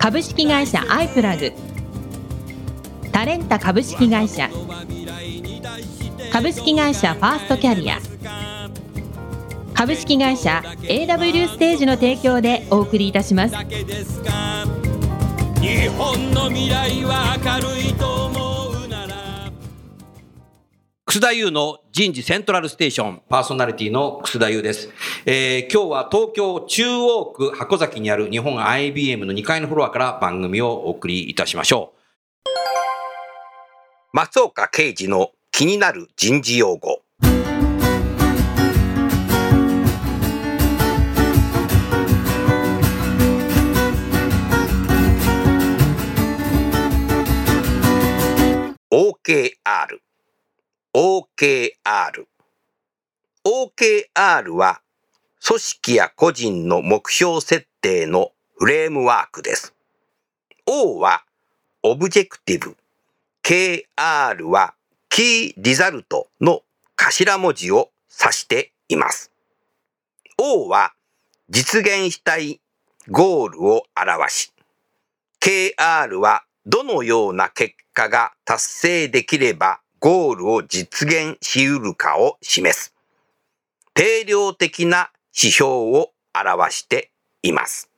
株式会社アイプラグ。タレンタ株式会社。株式会社ファーストキャリア。株式会社 AW ステージの提供でお送りいたします。日本の未来は明るいと思う。楠田優の人事セントラルステーションパーソナリティの楠田優です。えー今日は東京中央区箱崎にある日本 IBM の2階のフロアから番組をお送りいたしましょう。松岡啓二の気になる人事用語。OKR OKR OKR は組織や個人の目標設定のフレームワークです。O は Objective、KR は Key Result の頭文字を指しています。O は実現したいゴールを表し、KR はどのような結果が達成できればゴールを実現し得るかを示す。定量的な指標を表しています。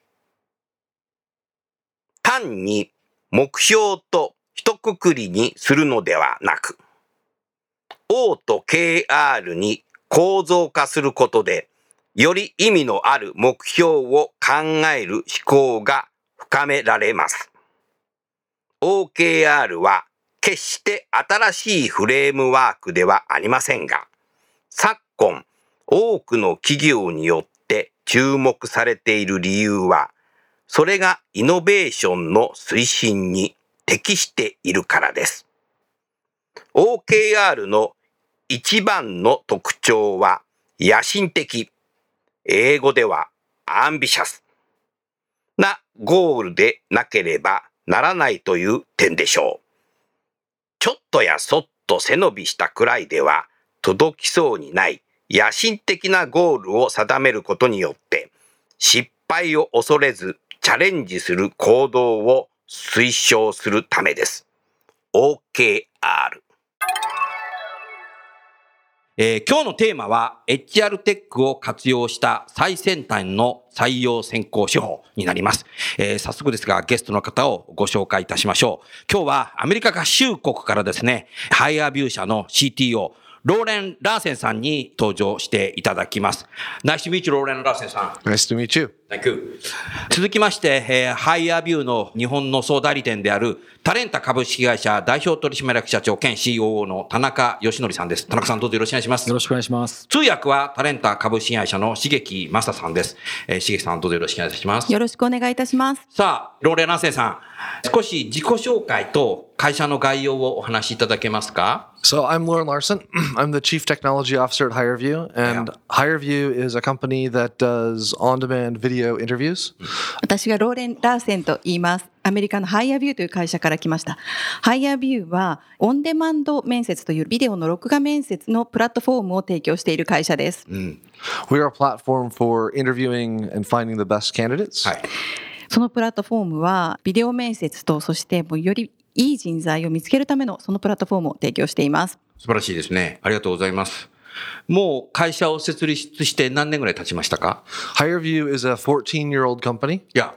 単に目標と一括りにするのではなく、O と KR に構造化することで、より意味のある目標を考える思考が深められます。OKR は決して新しいフレームワークではありませんが、昨今多くの企業によって注目されている理由は、それがイノベーションの推進に適しているからです。OKR の一番の特徴は野心的、英語ではアンビシャスなゴールでなければならないという点でしょう。ちょっとやそっと背伸びしたくらいでは届きそうにない野心的なゴールを定めることによって失敗を恐れずチャレンジする行動を推奨するためです。OKR。えー今日のテーマは HR テックを活用した最先端の採用選考手法になります。えー早速ですがゲストの方をご紹介いたしましょう。今日はアメリカ合衆国からですね、 HireVue 社の CTO、ローレン・ラーセンさんに登場していただきます。Nice to meet you, ローレン・ラーセンさん。Nice to meet you. Thank you. 続きまして、えー HireVue の日本の総代理店であるタレンタ株式会社代表取締役社長兼 COO の田中義則さんです。田中さんどうぞよろしくお願いします。よろしくお願いします。通訳はタレンタ株式会社の重木正さんです。えー、重木さんどうぞよろしくお願いします。よろしくお願いいたしますさあ、ローレン・ラーセンさん、少し自己紹介と会社の概要をお話しいただけますか？So I'm Lauren Larson. I'm the Chief Technology Officer at HireVue, and Yeah. HireVue is a company that does on-demand video interviews? 私がローレン・ラーセンと言います。アメリカのハイアビューという会社から来ました。ハイアビューはオンデマンド面接というビデオの録画面接のプラットフォームを提供している会社です。We are a platform for interviewing and finding the best candidates. はい。そのプラットフォームはビデオ面接とそしてもうよりいい人材を見つけるためのそのプラットフォームを提供しています。素晴らしいですね。ありがとうございます。もう会社を設立して何年ぐらい経ちましたか HireVue is a 14-year-old company. いや、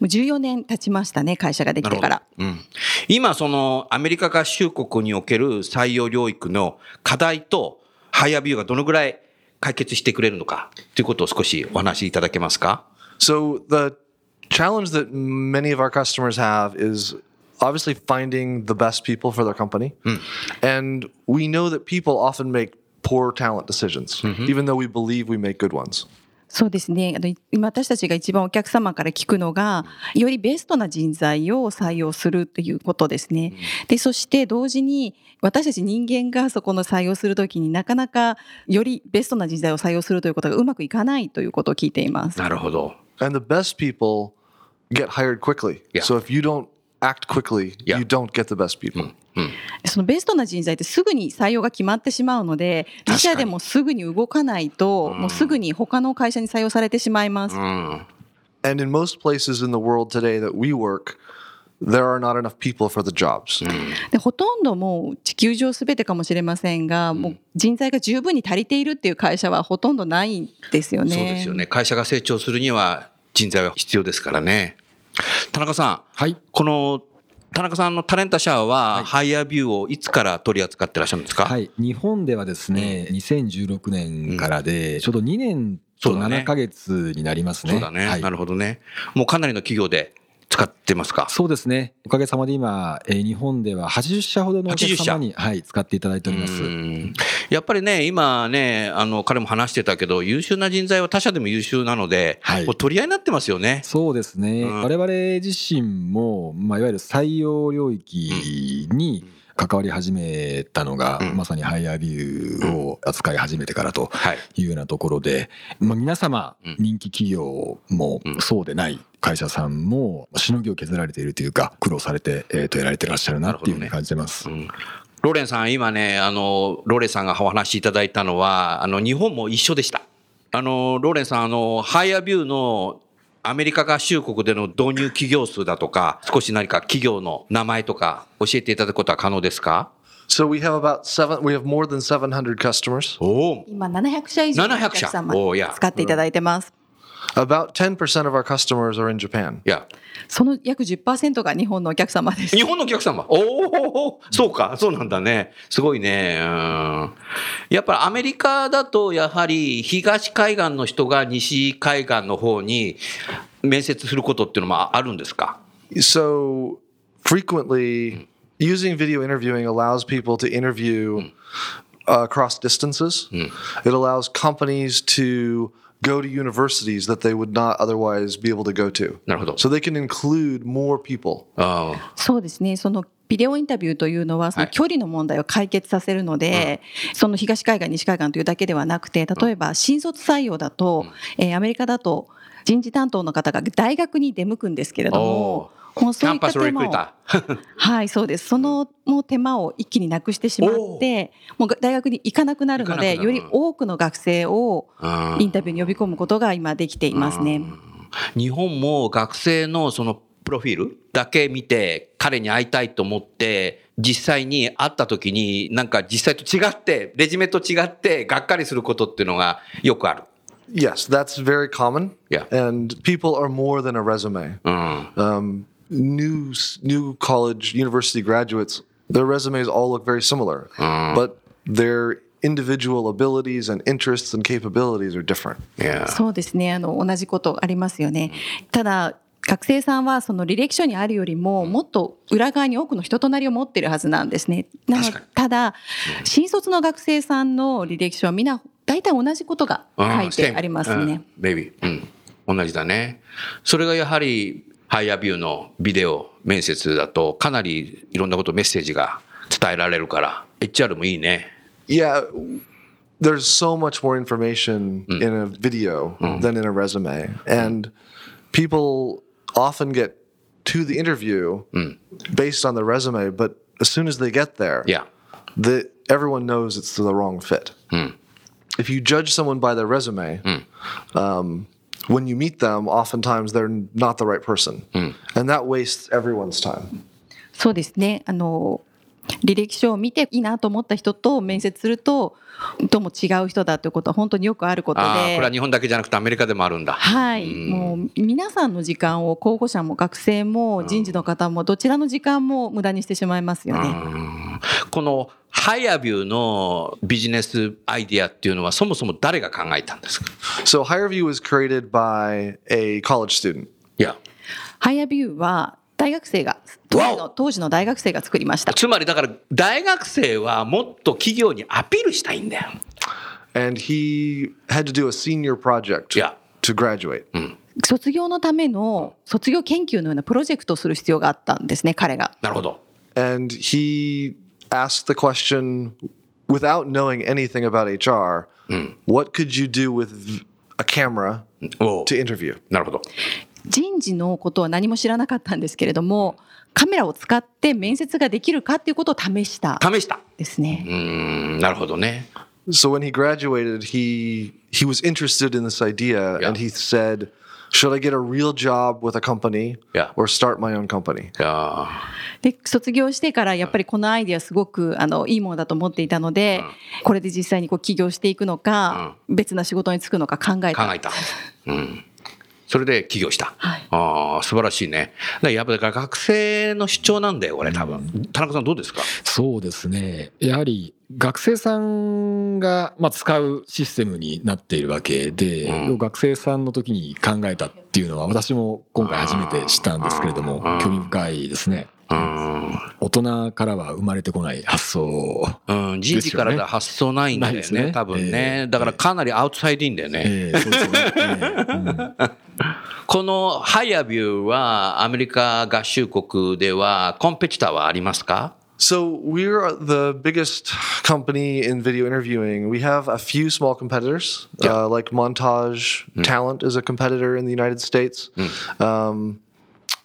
もう14年経ちましたね、会社ができてから。うん、今そのアメリカ合衆国における採用領域の課題とハイアビューがどのぐらい解決してくれるのかということを少しお話しいただけますか So the challenge that many of our customers have is obviously finding the best people for their company. And we know that people often make poor talent decisions, even though we believe we make good ones. そうですね。あの今私たちが一番お客様から聞くのが、よりベストな人材を採用するということですね。で、そして同時に私たち人間がそこの採用するときになかなかよりベストな人材を採用するということがうまくいかないということを聞いています。なるほど。And the best people get hired quickly. Yeah. So if you don't act quickly, Yeah. you don't get the best people. そのベストな人材ってすぐに採用が決まってしまうので、自社でもすぐに動かないと、もうすぐに他の会社に採用されてしまいます。うん。And in most places in the world today that we work, there are not enough people for the jobs. でほとんどもう地球上すべてかもしれませんが、もう人材が十分に足りているっていう会社はほとんどないんですよね。そうですよね。会社が成長するには人材は必要ですからね。田中さん。はい。この田中さんのタレンタシャワーは、ハイヤービューをいつから取り扱ってらっしゃるんですか、はい。日本ではですね、2016年からで、ちょうど2年とそうだね。7ヶ月になりますね。そうだね、はい。なるほどね。もうかなりの企業で使ってますか？そうですね。おかげさまで今、えー日本では80社ほどのお客80社様に、はい、使っていただいております。うん。やっぱりね、今ね、あの、彼も話してたけど、優秀な人材は他社でも優秀なので、はい。取り合いになってますよね。そうですね、うん。我々自身も、まあ、いわゆる採用領域に関わり始めたのが、うんまさにハイヤービューを扱い始めてからとはい。いうようなところで、まあ、皆様うん人気企業もうんそうでない会社さんもしのぎを削られているというか苦労されて、えー、とやられてらっしゃるなっていうふうに感じてます。うんローレンさん、今ね、あの、ローレンさんがお話しいただいたのは、あの、日本も一緒でした。あの、ローレンさん、あの、ハイヤービューのアメリカ合衆国での導入企業数だとか、少し何か企業の名前とか教えていただくことは可能ですか？So we have about seven, we have more than 700 customers. おお。今700社以上のお客様700社おーいや使っていただいてます。About 10% of our customers are in Japan. いや、その約10%が日本のお客様です日。本のお客様。おお、そうか、そうなんだね。すごいね。うん。やっぱりアメリカだと、やはり東海岸の人が西海岸の方に面接することっていうのもあるんですか So frequently, using video interviewing allows people to interview uh, across distances. It allows companies to go to universities that they would not otherwise be able to go to. なるほど。So they can include more people. ああそうですね。そのビデオインタビューというのは、その距離の問題を解決させるので、その東海岸、西海岸というだけではなくて、例えば新卒採用だと、えーアメリカだと人事担当の方が大学に出向くんですけれども、もうそういった手間を。はい、そうです。そのもう手間を一気になくしてしまって、もう大学に行かなくなるので、より多くの学生をうんインタビューに呼び込むことが今できていますね。日本も学生のそのプロフィールだけ見て彼に会いたいと思って実際に会った時になんか実際と違ってレジュメと違ってがっかりすることっていうのがよくある。Yes, that's very common. Yeah. And people are more than a resume. うん。Um, new new college university graduates, their resumes all look very similar, but their individual abilities and interests and capabilities are different. いやそうですね。あの、同じことありますよね。ただ、学生さんはその履歴書にあるよりももっと裏側に多くの人となりを持っているはずなんですね。なのただ、新卒の学生さんの履歴書はみんな大体同じことが書いてありますね。ベイビー。うん。同じだね。それがやはり、ハイアビューのビデオ面接だとかなりいろんなことメッセージが伝えられるから HR もいいね。Yeah, there's so much more information mm. in a video mm. than in a resume. And people often get to the interview mm. based on the resume, but as soon as they get there, yeah. the, everyone knows it's the wrong fit. If you judge someone by their resume, um, when you meet them, oftentimes they're not the right person. And that wastes everyone's time. そうですね。あの、 履歴書を見ていいなと思った人と面接すると、どうも違う人だということは本当によくあることで。これは日本だけじゃなくてアメリカでもあるんだ。はい、もう皆さんの時間を候補者も学生も人事の方もどちらの時間も無駄にしてしまいますよね。このハイアビューのビジネスアイディアっていうのはそもそも誰が考えたんですか？So HireVue was created by a college student. いや。ハイアビューは大学生が当時,の大学生が作りました。つまりだから大学生はもっと企業にアピールしたいんだよ。卒業のための卒業研究のようなプロジェクトをする必要があったんですね彼が。なるほど。なるほど。人事のことは何も知らなかったんですけれどもカメラを使って面接ができるかっていうことを試した試した。ですね。うーん、なるほどね。So when he graduated, he he was interested in this idea Yeah. and he said, "Should I get a real job with a company Yeah. or start my own company?" で卒業してからやっぱりこのアイデアすごくあのいいものだと思っていたので、これで実際にこう起業していくのか、別な仕事に就くのか考えたー考えた。うん。それで起業した。はい。ああ、素晴らしいね。やっぱり学生の主張なんだよ、これ多分。田中さんどうですか？そうですね。やはり学生さんが、まあ、使うシステムになっているわけで、うん。学生さんの時に考えたっていうのは私も今回初めて知ったんですけれどもうん。興味深いですねうん。大人からは生まれてこない発想うん、人事からだ発想ないんだよね、ね多分えね。えだからかなりアウトサイドインだよね。ええそうですよね、ええうんこのハイアビューはアメリカ合衆国ではコンペティターはありますか So we're the biggest company in video interviewing. We have a few small competitors, Yeah. uh, like Montage Talent is a competitor in the United States. Um,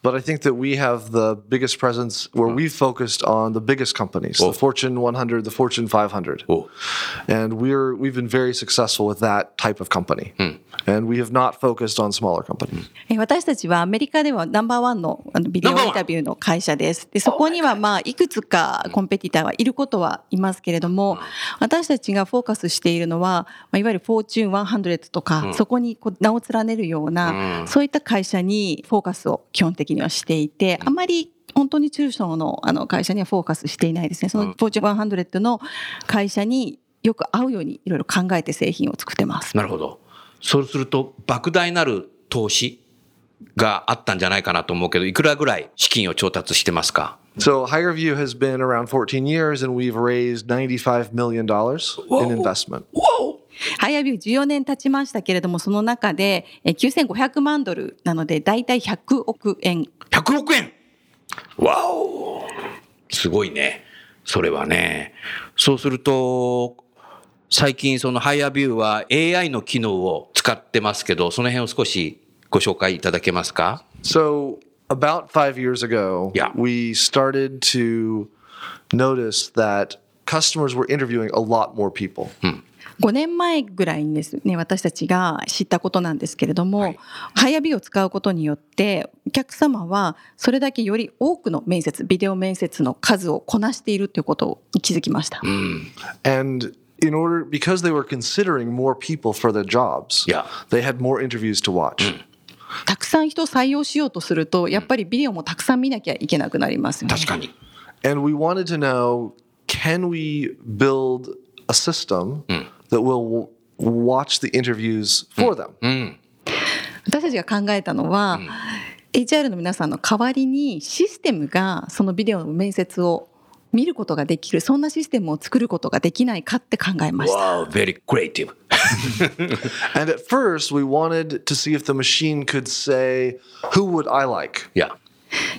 but I think that we have the biggest presence where we focused on the biggest companies, Oh. the Fortune 100, the Fortune 500. お And we're we've been very successful with that type of company. And we have not focused on smaller companies. え私たちはアメリカではナンバーワンのあのビデオインタビューの会社です。でそこにはまあいくつかコンペティターはいることはいますけれども、私たちがフォーカスしているのは、まあ、いわゆるフォーチューン100とか、そこにこう名を連ねるような、そういった会社にフォーカスを基本的に にはしていて、あまり本当に中小のあの会社にはフォーカスしていないですね。そのフォーチューン100の会社によく合うようにいろいろ考えて製品を作ってます。なるほど。そうすると、莫大なる投資があったんじゃないかなと思うけど、いくらぐらい資金を調達してますか？So HireView has been around 14 years and we've raised $95 million in investment. ハイアビュー14年経ちましたけれども、その中でえー9500万ドルなので、だいたい100億円。100億円？わおすごいね。それはね。そうすると、最近そのハイアビューは AI の機能を使ってますけど、その辺を少しご紹介いただけますか？So about five years ago, Yeah. we started to notice that customers were interviewing a lot more people. 5年前ぐらいにですね、私たちが知ったことなんですけれども、ハイアビューを使うことによって、お客様はそれだけより多くの面接、ビデオ面接の数をこなしているということに気づきました。And in order, because they were considering more people for their jobs, Yeah. they had more interviews to watch. たくさん人を採用しようとすると、やっぱりビデオもたくさん見なきゃいけなくなりますよね。確かに。And we wanted to know can we build a system that will watch the interviews for them? 私たちが考えたのは、HR の皆さんの代わりにシステムがそのビデオの面接を見ることができるそんなシステムを作ることができないかって考えました。Wow, very creative. And at first, we wanted to see if the machine could say, Who would I like? いや、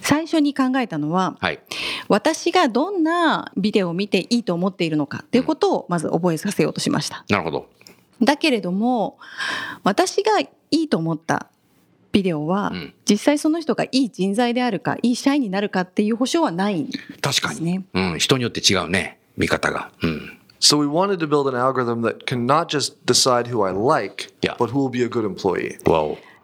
最初に考えたのははい。私がどんなビデオを見ていいと思っているのかっていうことをまず覚えさせようとしました。なるほど。だけれども私がいいと思ったビデオは、ん実際その人がいい人材であるかいい社員になるかっていう保証はないんで確かに。うん、人によって違うね。見方が。うん。So we wanted to build an algorithm that can not just decide who I like, Yeah. but who will be a good employee.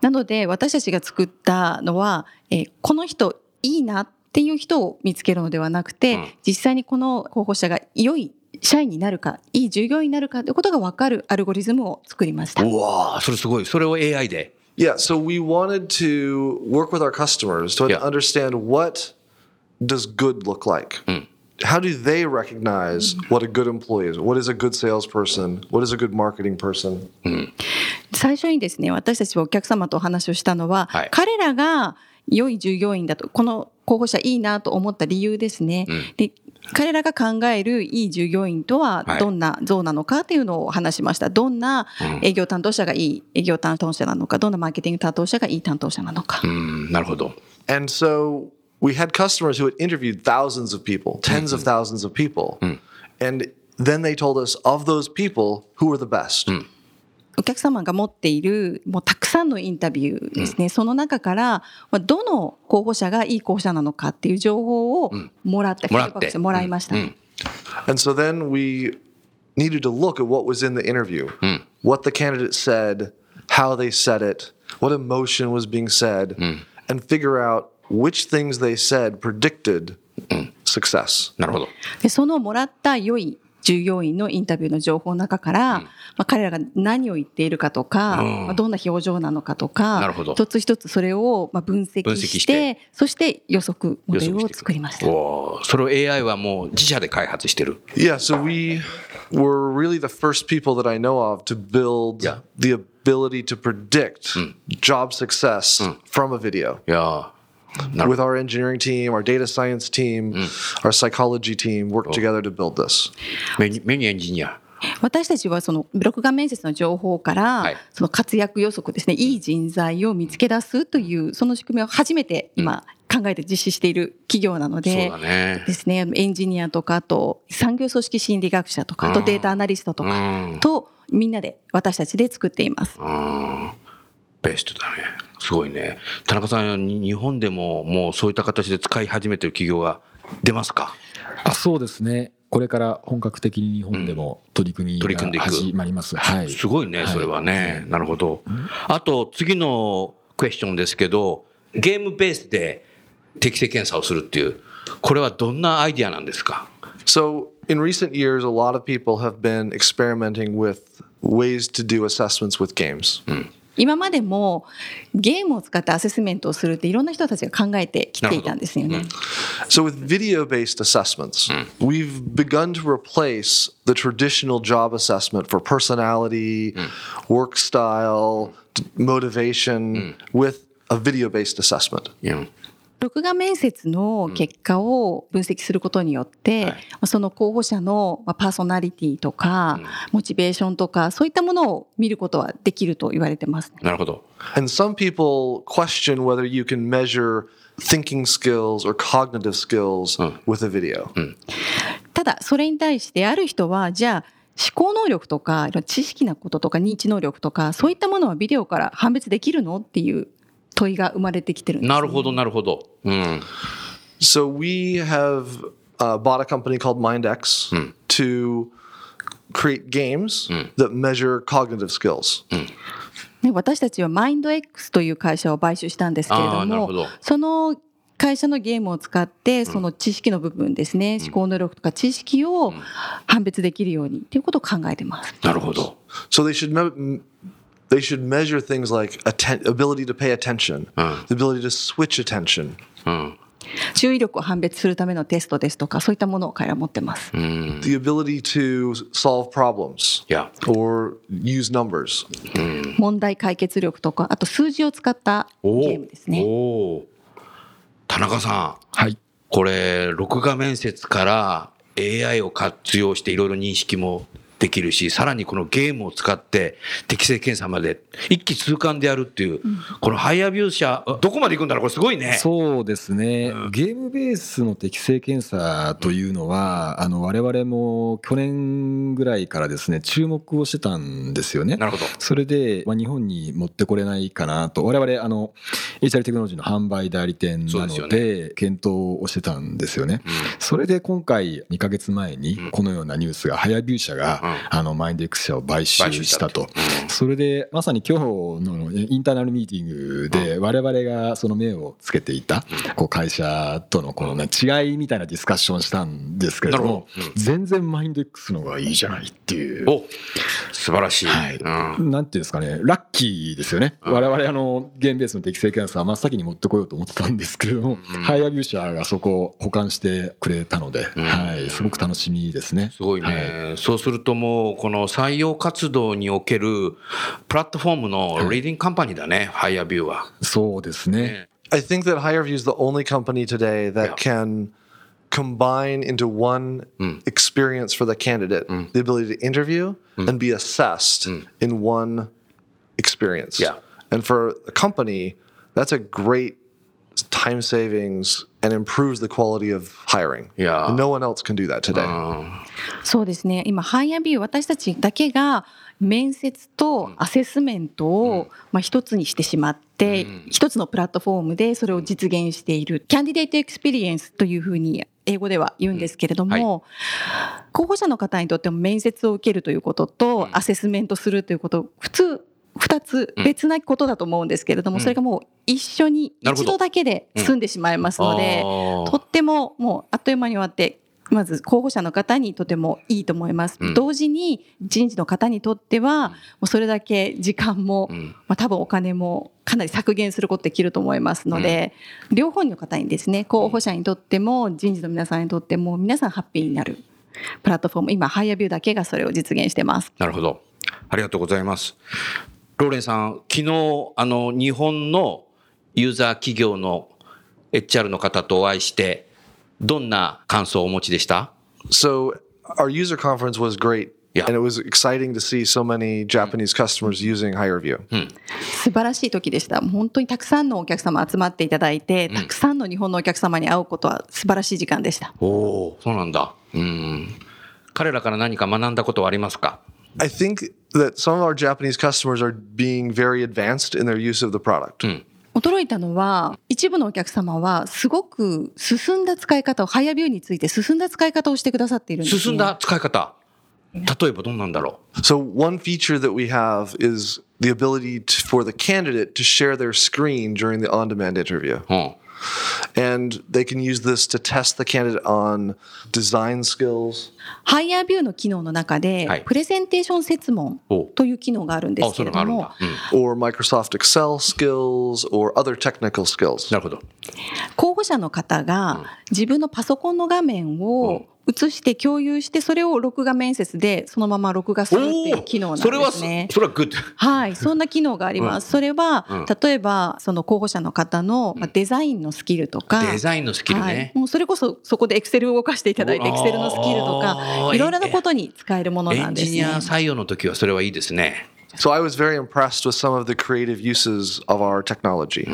なので私たちが作ったのは、えーこの人いいなっていう人を見つけるのではなくて、うん実際にこの候補者が良い社員になるかいい従業員になるかということが分かるアルゴリズムを作りました。うわあ、それすごい。それを AI で。Yeah, so we wanted to work with our customers to understand what does good look like. How do they recognize what a good employee is? What is a good salesperson? What is a good marketing person? 最初にですね私たちはお客様とお話をしたのは、はい彼らが良い従業員だとこの候補者いいなと思った理由ですね、で彼らが考えるいい従業員とははいどんな像なのかというのを話しました。どんなうん営業担当者がいい営業担当者なのか、どんなマーケティング担当者がいい担当者なのか。うん、なるほど。And so we had customers who had interviewed thousands of people, 10s of thousands of people. And then they told us of those people who were the best. お客様が持っているもうたくさんのインタビューですね、その中からまあどの候補者がいい候補者なのかっていう情報をもらって、もらってフィードバックしてもらいました。うんうん And so then we needed to look at what was in the interview, what the candidate said, how they said it, what emotion was being said, and figure out which things they said predicted success. なるほど。でそのもらった良い従業員のインタビューの情報の中から、まあ、彼らが何を言っているかとか、うんまあ、どんな表情なのかとかなるほど一つ一つそれをまあ分析してそして予測モデルを作りました。それを AI はもう自社で開発してる。Yeah, so we were really the first people that I know of to build Yeah. the ability to predict job success from a video. いやーなるほ With our engineering team, our data science team, our psychology team worked together to build this. ど。メニューメニューエンジニア。私たちはその録画面接の情報から、はいその活躍予測ですねいい人材を見つけ出すというその仕組みを初めて今考えて実施している企業なのそうで。ですね、エンジニアとかあと産業組織心理学者とかあとデータアナリストとうかん。とみんなで私たちで作っています。うんベストだね。すごいね。田中さん、に日本でももうそういった形で使い始めてる企業が出ますか？あそうですねこれから本格的に日本でも取り組みが取り組んでいく始まります。はい。すごいね、それはね。なるほど。あと、次のクエスチョンですけど、ゲームベースで適正検査をするっていう、これはどんなアイディアなんですか？So, in recent years, a lot of people have been experimenting with ways to do assessments with games. 今までもゲームを使ってアセスメントをするっていろんな人たちが考えてきていたんですよね。 So, with video based assessments, we've begun to replace the traditional job assessment for personality, work style, d- motivation with a video based assessment. うん録画面接の結果を分析することによって、はいその候補者のまあパーソナリティとか、モチベーションとかそういったものを見ることはできると言われてますね。なるほど。And some people question whether you can measure thinking skills or cognitive skills with a video. ただそれに対してある人はじゃあ思考能力とか知識なこととか認知能力とかそういったものはビデオから判別できるの？っていう問いが生まれてきてるんです、ね。なるほど、なるほど。うん。So, we have uh, bought a company called MindX to create games that measure cognitive skills. ね、私たちはマインド X という会社を買収したんですけれあどもーなるほどその会社のゲームを使ってその知識の部分ですね、思考能力とか知識を判別できるようにということを考えてます。なるほど。So they should they should measure things like atten- ability to pay attention, the ability to switch attention, うん。注意力を判別するためのテストですとかそういったものを彼らは持ってます。the ability to solve problems いや、or use numbers. 問題解決力とかあと数字を使ったゲおームですね。田中さん、はい。これ、録画面接から AI を活用していろいろ認識もできるし、さらにこのゲームを使って適正検査まで一気通貫でやるっていう、このハイアビュー社、どこまで行くんだろうこれすごいね。そうですね、ゲームベースの適正検査というのは、あの我々も去年ぐらいからですね注目をしてたんですよね。なるほど。それで、まあ、日本に持ってこれないかなと、我々あの HR テクノロジーの販売代理店なのでで、検討をしてたんですよね。それで今回、2か月前にこのようなニュースが、ハイアビュー社が、あのマインデックス社を買収したと。それでまさに今日のインターナルミーティングで我々がその目をつけていたこう会社とのこのね違いみたいなディスカッションをしたんですけれども全然マインド X の方がいいじゃないっていう。お素晴らしい。はい。うん。なんていうんですかね、ラッキーですよね、我々あのゲームベースの適正検査は真っ先に持ってこようと思ってたんですけれども、ハイアビュー社がそこを保管してくれたので、はい、すごく楽しみですね。すごいね、そうするともう、この採用活動におけるプラットフォームのリーディングカンパニーだね、ハイアビューは。そうですね。ね I think that HireView is the only company today that Yeah. can combine into one experience for the candidate the ability to interview and be assessed in one experience. Yeah. And for a company, that's a great time savings and improves the quality of hiring. Yeah. No one else can do that today. そうですね。今ハイアビュー私たちだけが面接とアセスメントを、まあ、一つにしてしまって、一つのプラットフォームでそれを実現している。 candidate experience というふうに英語では言うんですけれども、候補者の方にとっても面接を受けるということと、アセスメントするということ普通二つ別なことだと思うんですけれども、それがもう一緒に一度だけで済んでしまいますので、とってももうあっという間に終わってまず候補者の方にとてもいいと思います、うん。同時に人事の方にとってはもうそれだけ時間も、うん。まあ、多分お金もかなり削減することできると思いますので、両方の方にですね候補者にとっても人事の皆さんにとっても皆さんハッピーになる。プラットフォーム今ハイアビューだけがそれを実現してます。なるほど。ありがとうございます。ローレンさん、昨日、あの、日本のユーザー企業の HR の方とお会いして、どんな感想をお持ちでした？So our user conference was great. Yeah. And it was exciting to see so many Japanese customers using HireView. 素晴らしい時でした。本当にたくさんのお客様集まっていただいて、たくさんの日本のお客様に会うことは素晴らしい時間でした。おお、そうなんだ。うん。彼らから何か学んだことはありますか？I think that some of our Japanese customers are being very advanced in their use of the product. 驚いたのは、一部のお客様はすごく進んだ使い方を、ハイアビューについて進んだ使い方をしてくださっているんです、ね。進んだ使い方。例えばどんなんだろ So one feature that we have is the ability to, for the candidate to share their screen during the on-demand interview. う。うん。 And they can use this to test the candidate on design skills. ハイアービューの機能の中で、はいプレゼンテーション設問おという機能があるんであ、すけれどもうん。or Microsoft Excel skills or other technical skills. なるほど。候補者の方が自分のパソコンの画面を映して共有して、それを録画面接でそのまま録画するっていう機能なんそれはすですね。それは good。はい、そんな機能があります。それは、うん例えば、その候補者の方のまあデザインのスキルとか、デザインのスキルはいね。もうそれこそそこでエクセルを動かしていただいて、エおクセルのスキルとあか、ーいろいろなことに使えるものエンなんですね。ジニア採用の時はそれはいいですね。So I was very impressed with some of the creative uses of our technology.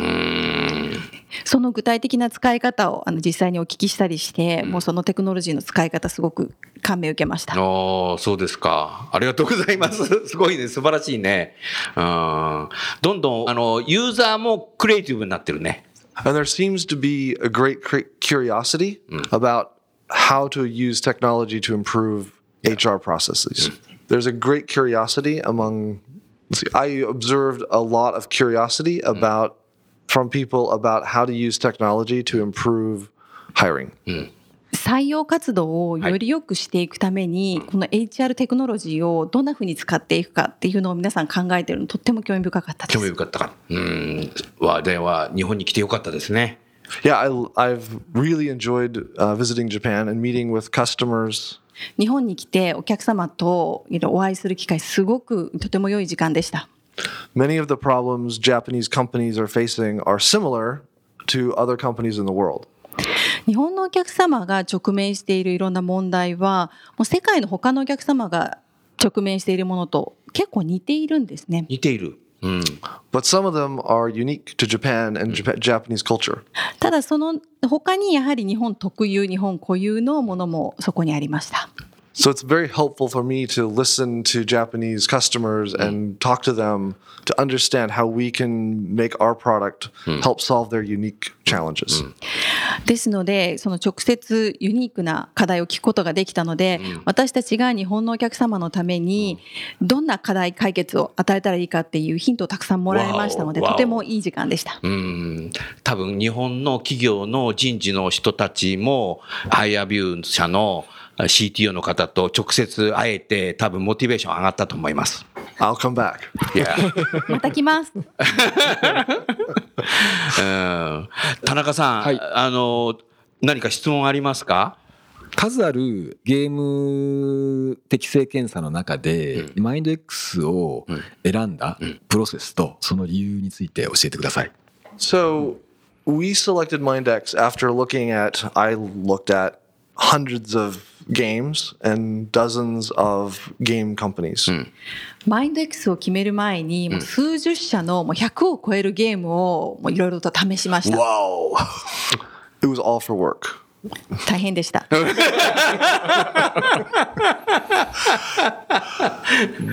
その具体的な使い方をあの実際にお聞きしたりして、もうそのテクノロジーの使い方すごく感銘を受けました。ああ、そうですか。ありがとうございます。すごいね。素晴らしいね。うん。どんどん、あの、ユーザーもクリエイティブになってるね。And there seems to be a great curiosity about how to use technology to improve HR processes. There's a great curiosity among, let's see, I observed a lot of curiosity about, from people about how to use technology to improve hiring. 採用活動をより良くしていくために、この HR テクノロジーをどんなふうに使っていくかっていうのを皆さん考えているのとっても興味深かったです。興味深かったか。うん。は、では、日本に来てよかったですね。Yeah, I, I've really enjoyed uh, visiting Japan and meeting with customers. 日本に来てお客様とお会いする機会すごくとても良い時間でした。Many of the problems Japanese companies are facing are similar to other companies in the world. 日本のお客様が直面しているいろんな問題は、もう世界の他のお客様が直面しているものと結構似ているんですね。似ている。うん、ただ、その他にやはり日本特有、日本固有のものもそこにありました。So it's very helpful for me to listen to Japanese customers and talk to them to understand how we can make our product help solve their unique challenges. ですのでその直接ユニークな課題を聞くことができたので、私たちが日本のお客様のためにどんな課題解決を与えたらいいかっていうヒントをたくさんもらいましたのでとてもいい時間でした。うん。多分、日本の企業の人事の人たちも、ハイアビュー社の CTO の方と直接会えて、多分、モチベーション上がったと思います。I'll come back. いや。また来ます。うん田中さん、はいあの、何か質問ありますか？数あるゲーム適正検査の中で、マインド X を選んだプロセスとその理由について教えてください。So we selected MindX after looking at, I looked at hundreds of games and dozens of game companies. マインド X を決める前に、もう数十社のもう100を超えるゲームをもういろいろと試しました。 Wow! It was all for work. 大変でした。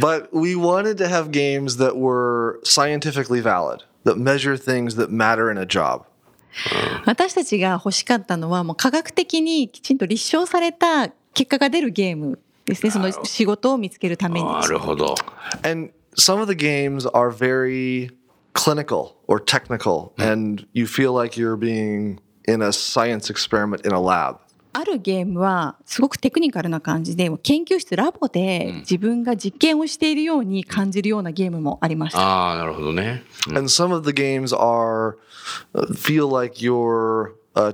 But we wanted to have games that were scientifically valid, that measure things that matter in a job. 私たちが欲しかったのはもう科学的にきちんと立証された 結果が出るゲームですね。その仕事を見つけるために。なるほど。And some of the games are very clinical or technical, and you feel like you're being in a science experiment in a lab. あるゲームはすごくテクニカルな感じで研究室ラボで自分が実験をしているように感じるようなゲームもありました。ああ、なるほどね。And some of the games are uh, feel like you're a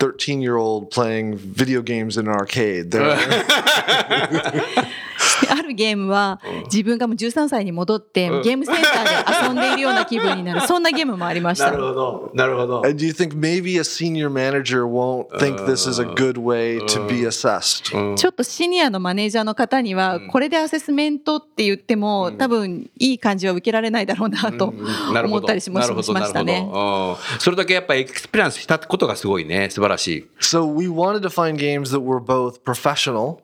13 year old playing video games in an arcade. あるゲームは自分がもう13歳に戻ってゲームセンターで遊んでいるような気分になる そんなゲームもありました。ど。なるほど。and do you think maybe a senior manager won't think this is a good way to be assessed? ちょっとシニアのマネージャーの方にはこれでアセスメントって言っても多分いい感じは受けられないだろうなと 思ったりしましたね。うんそれだけやっぱり experience したことがすごいね。素晴らしい。So we wanted to find games that were both professional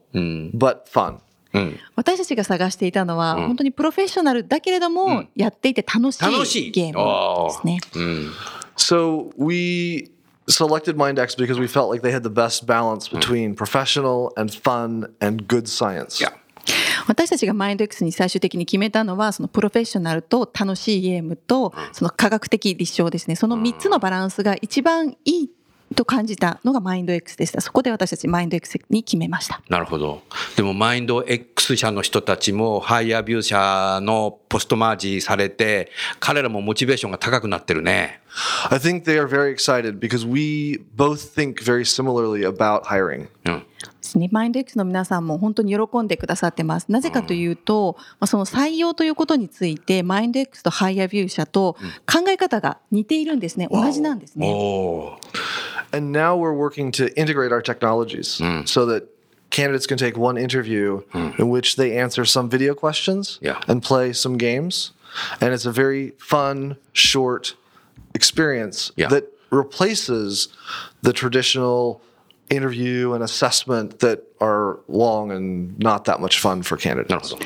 but fun. 私たちが探していたのは本当にプロフェッショナルだけれどもやっていて楽し楽しい。いゲームですね。So we selected MindX because we felt like they had the best balance between professional and fun and good science. Yeah. 私たちがマインド X に最終的に決めたのはそのプロフェッショナルと楽しいゲームとその科学的立証ですね。その3つのバランスが一番いいと感じたのがマインド X でしたそこで私たちマインド X に決めましたなるほど。でも、マインド X 社の人たちも、ハイアビュー社の post merge されて、彼らもモチベーションが高くなってるね。I think they are very excited because we both think very similarly about hiring. うん。ですねマインド X の皆さんも本当に喜んでくださってますなぜかというと、まあ、その採用ということについてマインド X とハイアビュー社と考え方が似ているんですね同じなんですね。And now we're working to integrate our technologies hmm. so that candidates can take one interview hmm. in which they answer some video questions Yeah. and play some games. And it's a very fun, short experience Yeah. that replaces the traditional interview and assessment that are long and not that much fun for candidates. ど。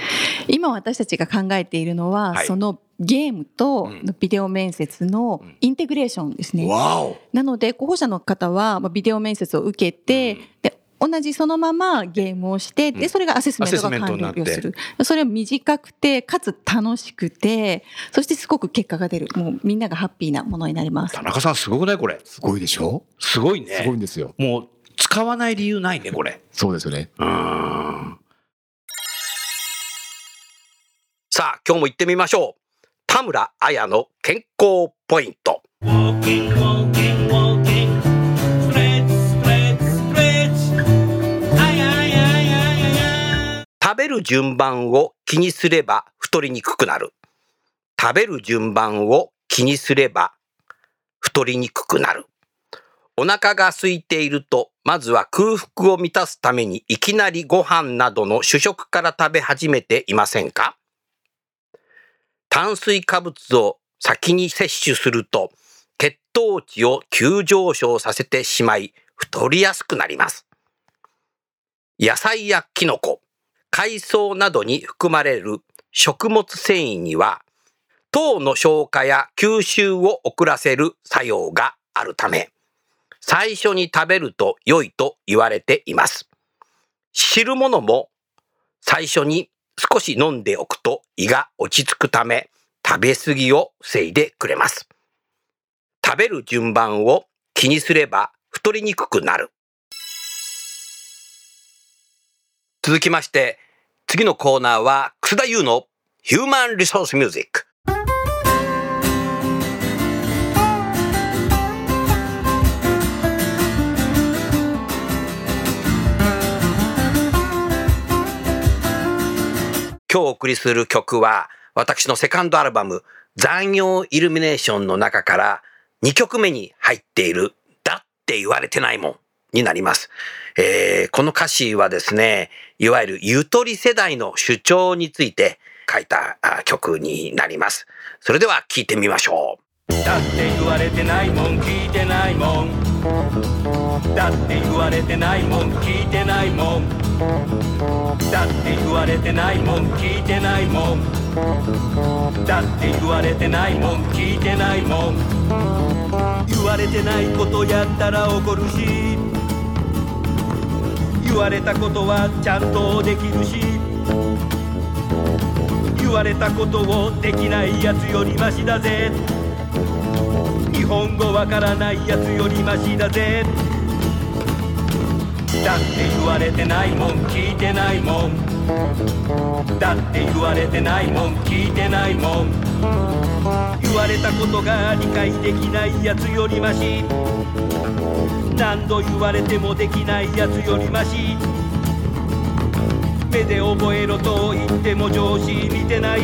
今私たちが考えているのは、はいそのゲームとビデオ面接のインテグレーションですね。わおなので候補者の方はまあビデオ面接を受けて、で同じそのままゲームをして、でそれがアセスメントが完了するそれは短くてかつ楽しくてそしてすごく結果が出るもうみんながハッピーなものになります田中さん、すごくないこれ？すごいでしょ？すごいね。すごいんですよ。もう、使わない理由ないね、これ。そうですよね。さあ、今日も行ってみましょう。田村彩の健康ポイント。食べる順番を気にすれば太りにくくなる。食べる順番を気にすれば太りにくくなる。お腹が空いていると、まずは空腹を満たすためにいきなりご飯などの主食から食べ始めていませんか？炭水化物を先に摂取すると、血糖値を急上昇させてしまい、太りやすくなります。野菜やキノコ、海藻などに含まれる食物繊維には、糖の消化や吸収を遅らせる作用があるため、最初に食べると良いと言われています。汁物も最初に少し飲んでおくと胃が落ち着くため、食べ過ぎを防いでくれます。食べる順番を気にすれば太りにくくなる。続きまして、次のコーナーは、楠田優のヒューマンリソースミュージック。今日お送りする曲は、私のセカンドアルバム、残業イルミネーションの中から2曲目に入っている、だって言われてないもんになります。えーこの歌詞はですね、いわゆるゆとり世代の主張について書いた曲になります。それでは聴いてみましょう。だって言われてないもん聞いてないもんだって言われてないもん聞いてないもん。だって言われてないもん聞いてないもん。だって言われてないもん聞いてないもん。言われてないことやったら怒るし。言われたことはちゃんとできるし。言われたことをできないやつよりマシだぜ。日本語わからないやつよりマシだぜ。だって言われてないもん聞いてないもん。だって言われてないもん聞いてないもん。言われたことが理解できないやつよりマシ。何度言われてもできないやつよりマシ。目で覚えろと言っても上司見てない。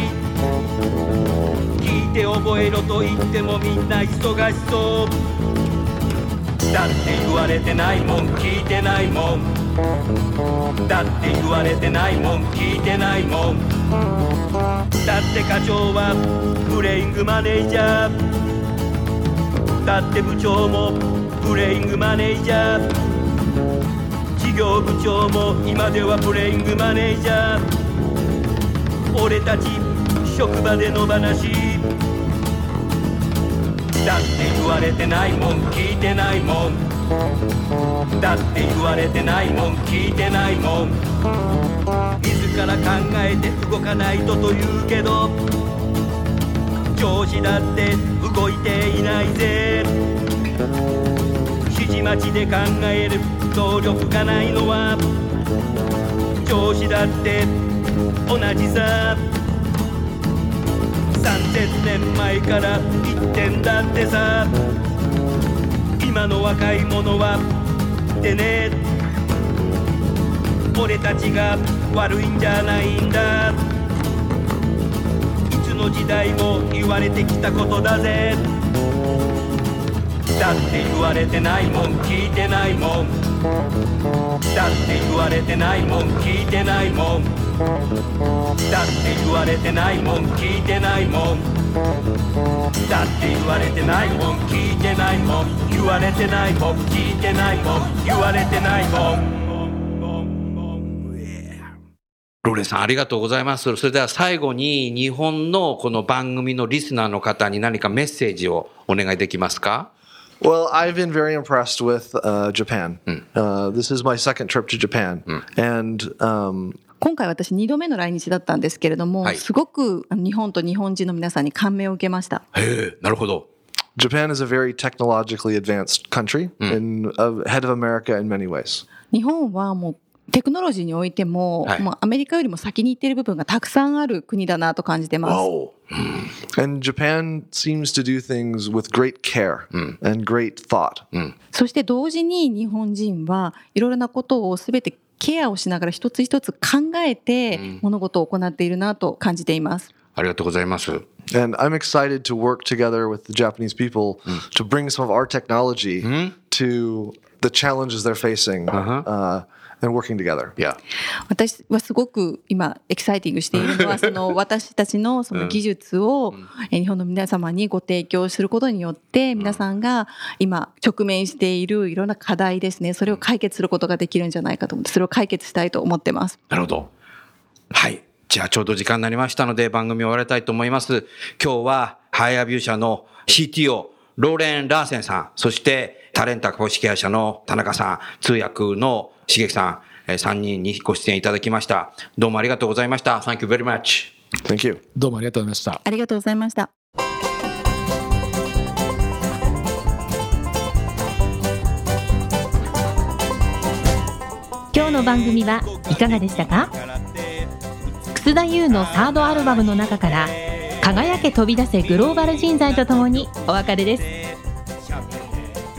聞いて覚えろと言ってもみんな忙しそう。だって言われてないもん聞いてないもん。だって言われてないもん聞いてないもん。だって課長はプレイングマネージャー。だって部長もプレイングマネージャー。事業部長も今ではプレイングマネージャー。俺たち職場での話だって言われてないもん聞いてないもん。だって言われてないもん聞いてないもん。自ら考えて動かないとと言うけど上司だって動いていないぜ。指示待ちで考える能力がないのは上司だって同じさ。3000年前から言ってんだってさ。今の若い者はでね。俺たちが悪いんじゃないんだ。いつの時代も言われてきたことだぜ。だって言われてないもん聞いてないもん。だって言われてないもん聞いてないもん。だって言われてないもん聞いてないもん。だって言われてないもん聞いてないもん。言われてないもん聞いてないもん。言われてないもん。ローレンさんありがとうございます。それでは最後に日本のこの番組のリスナーの方に何かメッセージをお願いできますか？Well, I've been very impressed with uh, Japan. Uh, this is my second trip to Japan, and um, 今回私2度目の来日だったんですけれども、はいすごくあの日本と日本人の皆さんに感銘を受けました。へえ、なるほど。 Japan is a very technologically advanced country, and uh, ahead of America in many ways. 日本はもう テクノロジーにおいても、はいもうアメリカよりも先に行っている部分がたくさんある国だなと感じてます。お And Japan seems to do things with great care and great thought. そして同時に日本人はいろいろなことをすべてケアをしながら一つ一つ考えて物事を行っているなと感じています。ありがとうございます。And I'm excited to work together with the Japanese people to bring some of our technology to the challenges they're facing uh, and working together. いや、私はすごく今エキサイティングしているのはその私たちのその技術をえ日本の皆様にご提供することによって皆さんが今直面しているいろんな課題ですねそれを解決することができるんじゃないかと思ってそれを解決したいと思ってます。なるほど。はい。じゃあちょうど時間になりましたので番組を終わりたいと思います。今日はハイアビュー社の CTO、ローレン・ラーセンさん、そしてタレンタ株式会社の田中さん、通訳の茂樹さん、えー3人にご出演いただきました。どうもありがとうございました。Thank you very much. Thank you. どうもありがとうございました。ありがとうございました。今日の番組はいかがでしたか？楠田優のサードアルバムの中から「輝け飛び出せグローバル人材」とともにお別れです